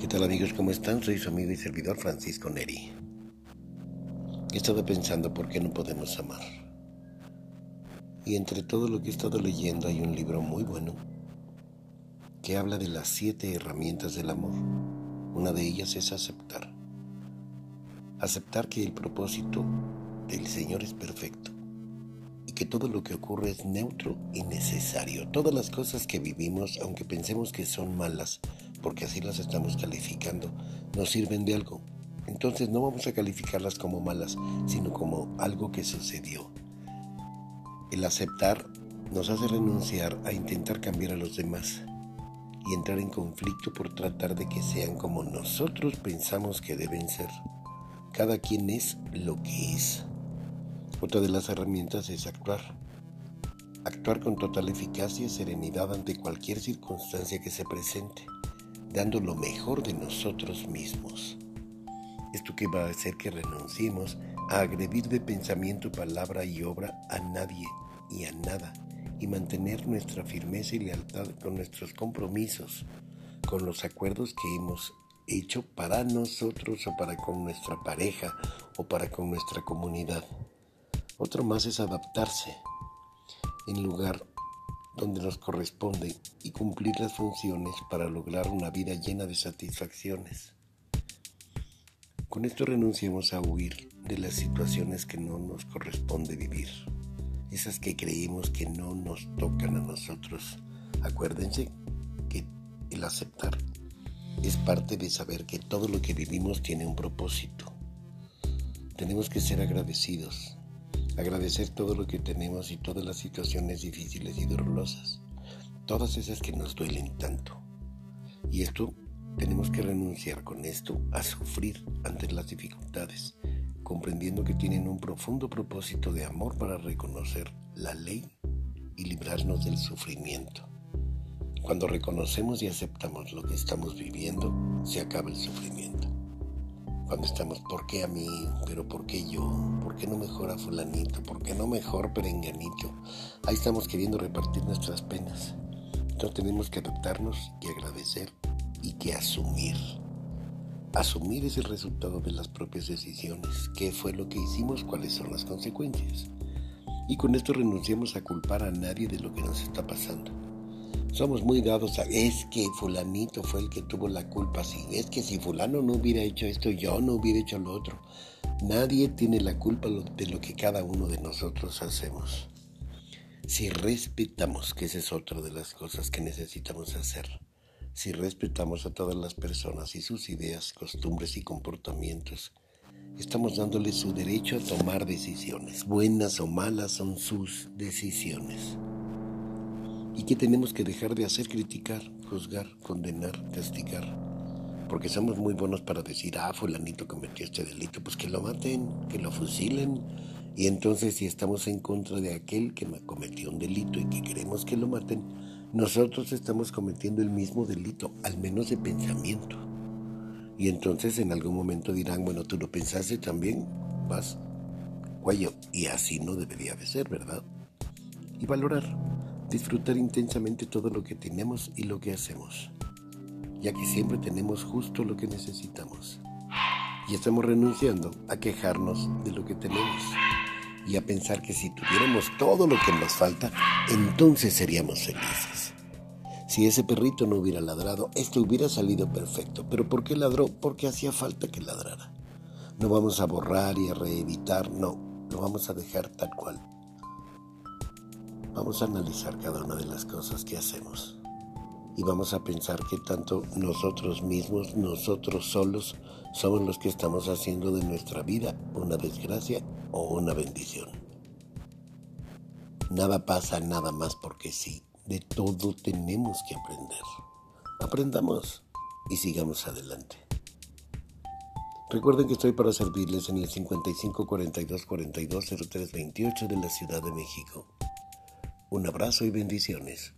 ¿Qué tal amigos? ¿Cómo están? Soy su amigo y servidor Francisco Neri. He estado pensando por qué no podemos amar. Y entre todo lo que he estado leyendo hay un libro muy bueno que habla de las siete herramientas del amor. Una de ellas es aceptar. Aceptar que el propósito del Señor es perfecto que todo lo que ocurre es neutro y necesario. Todas las cosas que vivimos, aunque pensemos que son malas, porque así las estamos calificando, nos sirven de algo. Entonces no vamos a calificarlas como malas, sino como algo que sucedió. El aceptar nos hace renunciar a intentar cambiar a los demás y entrar en conflicto por tratar de que sean como nosotros pensamos que deben ser. Cada quien es lo que es. Otra de las herramientas es actuar. Actuar con total eficacia y serenidad ante cualquier circunstancia que se presente dando lo mejor de nosotros mismos. Esto que va a hacer que renunciemos a agredir de pensamiento, palabra y obra a nadie y a nada y mantener nuestra firmeza y lealtad con nuestros compromisos, con los acuerdos que hemos hecho para nosotros o para con nuestra pareja o para con nuestra comunidad. Otro más es adaptarse en lugar donde nos corresponde y cumplir las funciones para lograr una vida llena de satisfacciones. Con esto renunciamos a huir de las situaciones que no nos corresponde vivir, esas que creemos que no nos tocan a nosotros. Acuérdense que el aceptar es parte de saber que todo lo que vivimos tiene un propósito. Tenemos que ser agradecidos agradecer todo lo que tenemos y todas las situaciones difíciles y dolorosas, todas esas que nos duelen tanto. Y esto tenemos que renunciar con esto a sufrir ante las dificultades, comprendiendo que tienen un profundo propósito de amor para reconocer la ley y librarnos del sufrimiento. Cuando reconocemos y aceptamos lo que estamos viviendo, se acaba el sufrimiento. Cuando estamos, ¿por qué a mí? ¿Pero por qué yo? ¿Por qué no mejor a fulanito? ¿Por qué no mejor perenganito? Ahí estamos queriendo repartir nuestras penas. Entonces tenemos que adaptarnos y agradecer y que asumir. Asumir es el resultado de las propias decisiones. ¿Qué fue lo que hicimos? ¿Cuáles son las consecuencias? Y con esto renunciamos a culpar a nadie de lo que nos está pasando. Somos muy dados a, es que fulanito fue el que tuvo la culpa, sí, es que si fulano no hubiera hecho esto, yo no hubiera hecho lo otro. Nadie tiene la culpa de lo que cada uno de nosotros hacemos. Si respetamos, que esa es otra de las cosas que necesitamos hacer, si respetamos a todas las personas y sus ideas, costumbres y comportamientos, estamos dándole su derecho a tomar decisiones. Buenas o malas son sus decisiones y que tenemos que dejar de hacer criticar, juzgar, condenar, castigar. Porque somos muy buenos para decir, ah, fulanito cometió este delito, pues que lo maten, que lo fusilen. Y entonces si estamos en contra de aquel que cometió un delito y que queremos que lo maten, nosotros estamos cometiendo el mismo delito, al menos de pensamiento. Y entonces en algún momento dirán, bueno, tú lo pensaste también, vas, cuello. Y así no debería de ser, ¿verdad? Y valorar disfrutar intensamente todo lo que tenemos y lo que hacemos, ya que siempre tenemos justo lo que necesitamos. Y estamos renunciando a quejarnos de lo que tenemos y a pensar que si tuviéramos todo lo que nos falta, entonces seríamos felices. Si ese perrito no hubiera ladrado, esto hubiera salido perfecto. ¿Pero por qué ladró? Porque hacía falta que ladrara. No vamos a borrar y a reeditar, no, lo vamos a dejar tal cual. Vamos a analizar cada una de las cosas que hacemos y vamos a pensar que tanto nosotros mismos, nosotros solos, somos los que estamos haciendo de nuestra vida una desgracia o una bendición. Nada pasa nada más porque sí, de todo tenemos que aprender. Aprendamos y sigamos adelante. Recuerden que estoy para servirles en el 55 42 42 03 28 de la Ciudad de México. Un abrazo y bendiciones.